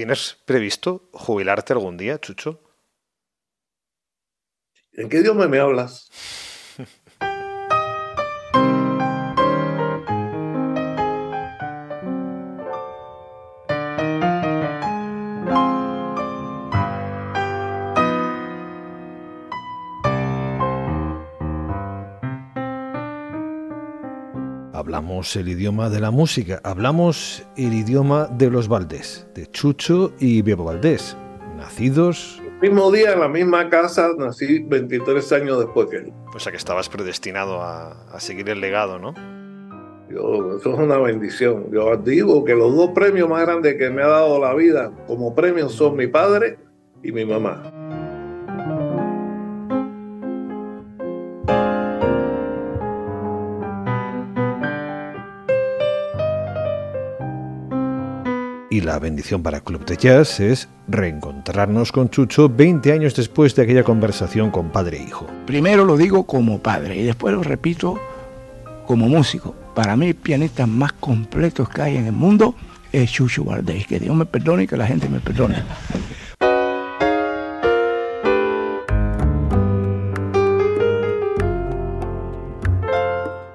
¿Tienes previsto jubilarte algún día, Chucho? ¿En qué idioma me hablas? Hablamos el idioma de la música, hablamos el idioma de los Valdés, de Chucho y Bebo Valdés, nacidos... El mismo día, en la misma casa, nací 23 años después que él. O sea que estabas predestinado a, seguir el legado, ¿no? Yo, eso es una bendición. Yo digo que los dos premios más grandes que me ha dado la vida como premios son mi padre y mi mamá. Y la bendición para Club de Jazz es reencontrarnos con Chucho 20 años después de aquella conversación con padre e hijo. Primero lo digo como padre y después lo repito como músico. Para mí, el pianista más completo que hay en el mundo es Chucho Valdés. Que Dios me perdone y que la gente me perdone.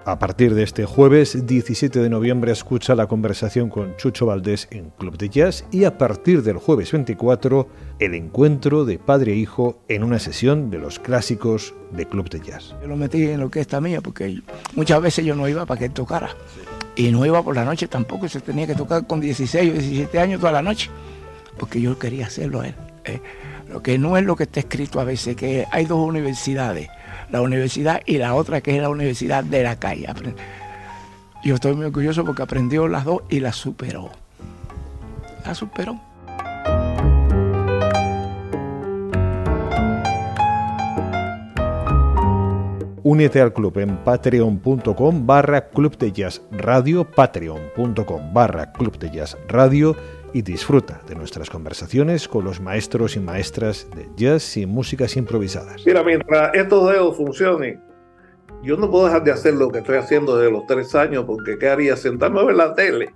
A partir de este jueves 17 de noviembre escucha la conversación con Chucho Valdés en Club de Jazz y a partir del jueves 24 el encuentro de padre e hijo en una sesión de los clásicos de Club de Jazz. Yo lo metí en lo que está mía porque muchas veces yo no iba para que él tocara y no iba por la noche tampoco, se tenía que tocar con 16 o 17 años toda la noche porque yo quería hacerlo a él. Eh. Lo que no es lo que está escrito a veces, que hay dos universidades la universidad y la otra que es la universidad de la calle. Yo estoy muy orgulloso porque aprendió las dos y las superó. La superó. Únete al club en patreon.com barra club de jazz radio, patreon.com barra club de jazz radio y disfruta de nuestras conversaciones con los maestros y maestras de jazz y músicas improvisadas. Mira, mientras estos dedos funcionen, yo no puedo dejar de hacer lo que estoy haciendo desde los tres años porque ¿qué haría? Sentarme a ver la tele